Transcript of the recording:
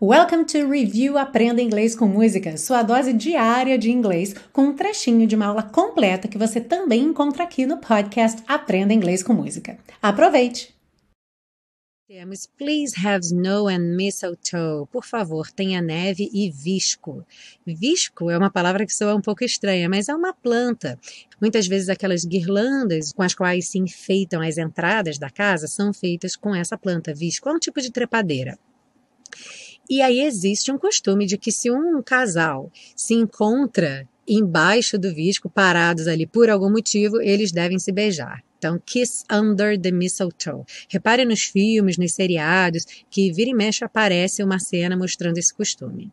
Welcome to Review Aprenda Inglês com Música, sua dose diária de inglês, com um trechinho de uma aula completa que você também encontra aqui no podcast Aprenda Inglês com Música. Aproveite! Temos Please have snow and mistletoe. Por favor, tenha neve e visco. Visco é uma palavra que soa um pouco estranha, mas é uma planta. Muitas vezes aquelas guirlandas com as quais se enfeitam as entradas da casa são feitas com essa planta, visco. É um tipo de trepadeira. E aí existe um costume de que se um casal se encontra embaixo do visco, parados ali por algum motivo, eles devem se beijar. Então, Kiss Under the Mistletoe. Repare nos filmes, nos seriados, que vira e mexe aparece uma cena mostrando esse costume.